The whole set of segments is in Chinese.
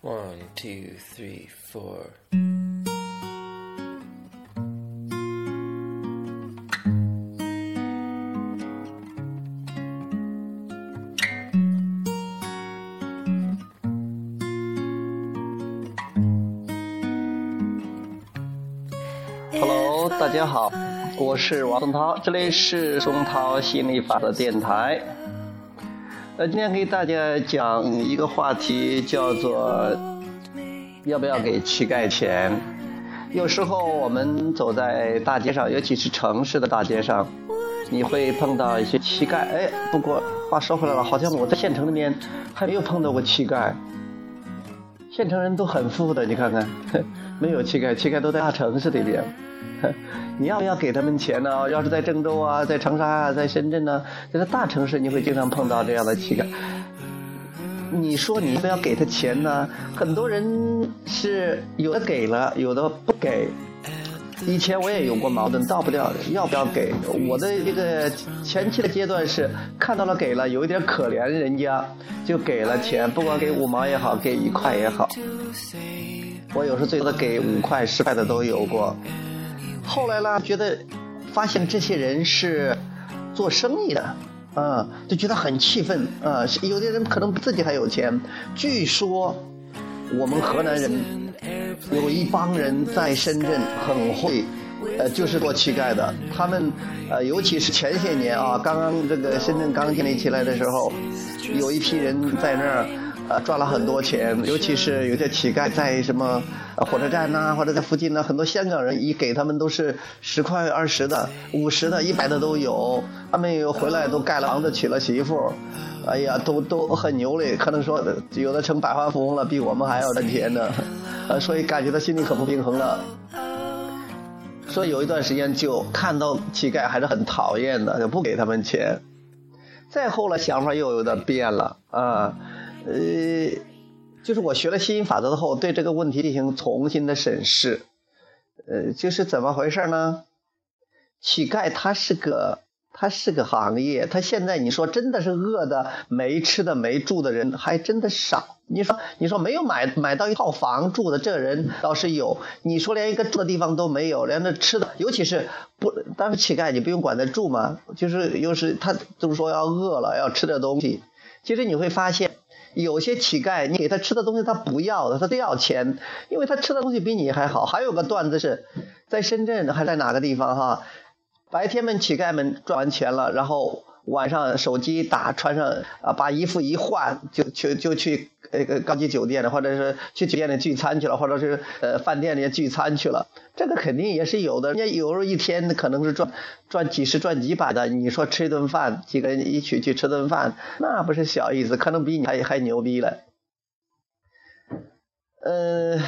One, two, three, four. 大家好，我是王松涛，这里是松涛心理法的电台。呃，今天给大家讲一个话题，叫做要不要给乞丐钱。有时候我们走在大街上，尤其是城市的大街上，你会碰到一些乞丐。哎，不过话说回来了，好像我在县城里面还没有碰到过乞丐。县城人都很富的，你看看，没有乞丐，乞丐都在大城市里边。你要不要给他们钱呢？要是在郑州啊，在长沙啊，在深圳呢，这个大城市，你会经常碰到这样的乞丐。你说你不要给他钱呢？很多人是有的给了，有的不给。以前我也有过矛盾，到不掉，要不要给？我的这个前期的阶段是看到了给了，有一点可怜人家，就给了钱，不管给五毛也好，给一块也好。我有时候最多给五块、十块的都有过。后来呢，觉得发现这些人是做生意的，啊，就觉得很气愤啊。有的人可能自己还有钱。据说我们河南人有一帮人在深圳很会，呃，就是做乞丐的。他们呃，尤其是前些年啊，刚刚这个深圳刚建立起来的时候，有一批人在那儿。呃，赚了很多钱，尤其是有些乞丐在什么火车站呐，或者在附近呢，很多香港人一给他们都是十块、二十的、五十的、一百的都有。他们有回来都盖了房子、娶了媳妇，哎呀，都都很牛嘞。可能说有的成百万富翁了，比我们还要赚钱呢。呃，所以感觉到心里可不平衡了。所以有一段时间就看到乞丐还是很讨厌的，就不给他们钱。再后来想法又有点变了啊。呃，就是我学了吸引法则之后，对这个问题进行重新的审视。呃，就是怎么回事呢？乞丐他是个，他是个行业。他现在你说真的是饿的没吃的没住的人还真的少。你说你说没有买买到一套房住的这人倒是有。你说连一个住的地方都没有，连那吃的，尤其是不，但是乞丐你不用管他住嘛，就是又是他就是说要饿了要吃点东西。其实你会发现。有些乞丐，你给他吃的东西他不要的，他都要钱，因为他吃的东西比你还好。还有个段子是，在深圳还在哪个地方哈？白天们乞丐们赚完钱了，然后。晚上手机打穿上啊，把衣服一换，就去就去那个高级酒店了，或者是去酒店里聚餐去了，或者是呃饭店里聚餐去了。这个肯定也是有的，人家有时候一天可能是赚赚几十、赚几百的。你说吃一顿饭，几个人一起去吃顿饭，那不是小意思，可能比你还还牛逼了。嗯，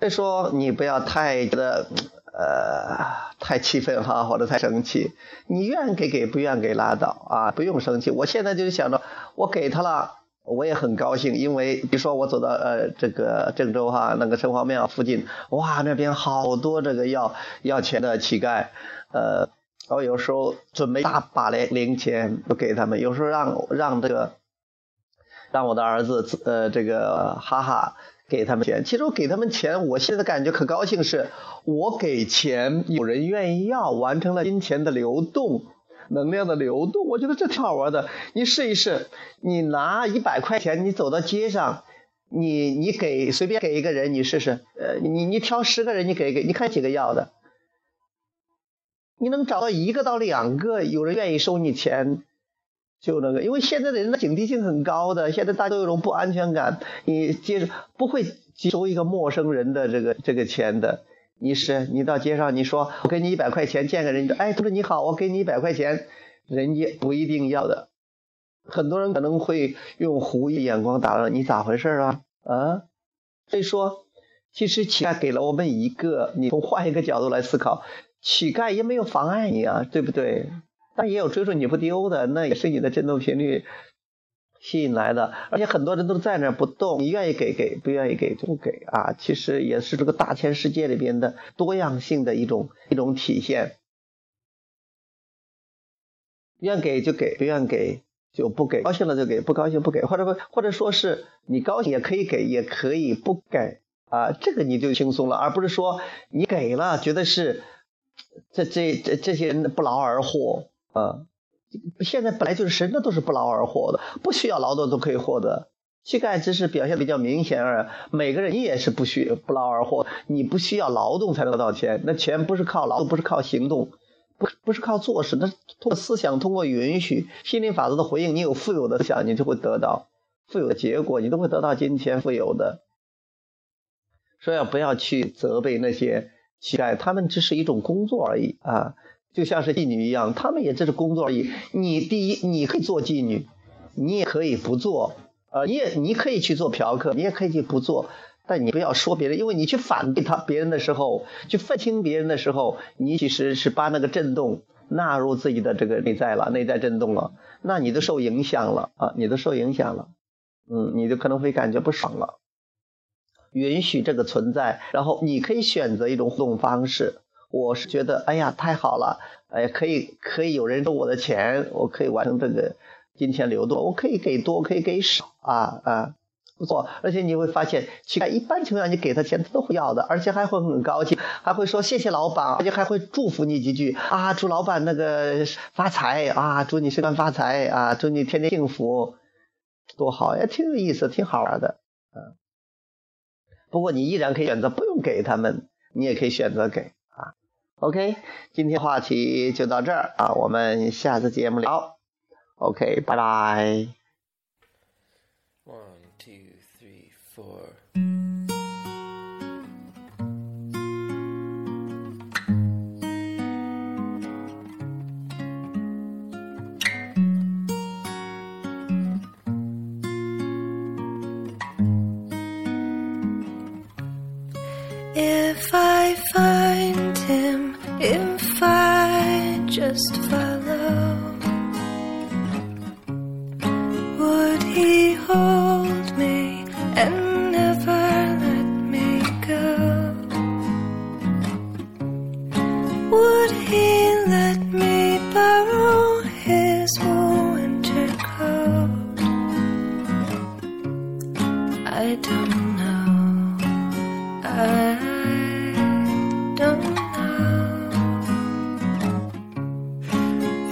再说你不要太觉得。呃，太气愤哈，或者太生气，你愿给给，不愿给拉倒啊，不用生气。我现在就是想着，我给他了，我也很高兴，因为比如说我走到呃这个郑州哈，那个城隍庙附近，哇，那边好多这个要要钱的乞丐，呃，我有时候准备大把的零钱都给他们，有时候让让这个让我的儿子呃这个哈哈。给他们钱，其实我给他们钱，我现在感觉可高兴，是我给钱，有人愿意要，完成了金钱的流动，能量的流动，我觉得这挺好玩的。你试一试，你拿一百块钱，你走到街上，你你给随便给一个人，你试试，呃，你你挑十个人，你给给，你看几个要的，你能找到一个到两个有人愿意收你钱。就那个，因为现在的人的警惕性很高的，现在大家都有种不安全感，你接着不会接收一个陌生人的这个这个钱的。你是你到街上，你说我给你一百块钱见个人，哎，同志你好，我给你一百块钱，人家不一定要的。很多人可能会用狐疑眼光打量你，咋回事啊？啊？所以说，其实乞丐给了我们一个，你从换一个角度来思考，乞丐也没有妨碍你啊，对不对？但也有追逐你不丢的，那也是你的振动频率吸引来的。而且很多人都在那不动，你愿意给给，不愿意给就不给啊。其实也是这个大千世界里边的多样性的一种一种体现。愿给就给，不愿给就不给，高兴了就给，不高兴不给，或者不或者说是你高兴也可以给，也可以不给啊，这个你就轻松了，而不是说你给了，觉得是这这这这些人不劳而获啊。现在本来就是神的都是不劳而获的，不需要劳动都可以获得。膝盖只是表现比较明显而已每个人你也是不需不劳而获，你不需要劳动才能得到钱，那钱不是靠劳动，不是靠行动。不不是靠做事，那通过思想，通过允许，心灵法则的回应，你有富有的想，你就会得到富有的结果，你都会得到金钱富有的。所以不要去责备那些乞丐，他们只是一种工作而已啊，就像是妓女一样，他们也只是工作而已。你第一，你可以做妓女，你也可以不做，呃，你也你可以去做嫖客，你也可以去不做。但你不要说别人，因为你去反对他别人的时候，去分清别人的时候，你其实是把那个震动纳入自己的这个内在了，内在震动了，那你都受影响了啊，你都受影响了，嗯，你就可能会感觉不爽了。允许这个存在，然后你可以选择一种互动方式。我是觉得，哎呀，太好了，哎，可以可以有人收我的钱，我可以完成这个金钱流动，我可以给多，可以给少啊啊。不错，而且你会发现，乞丐一般情况下你给他钱，他都会要的，而且还会很高兴，还会说谢谢老板，而且还会祝福你几句啊，祝老板那个发财啊，祝你升官发财啊，祝你天天幸福，多好呀，挺有意思，挺好玩的，嗯。不过你依然可以选择不用给他们，你也可以选择给。OK，今天话题就到这儿啊，我们下次节目聊。OK，拜拜。four. If I find him, if I just fine.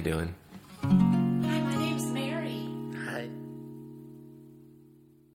you doing?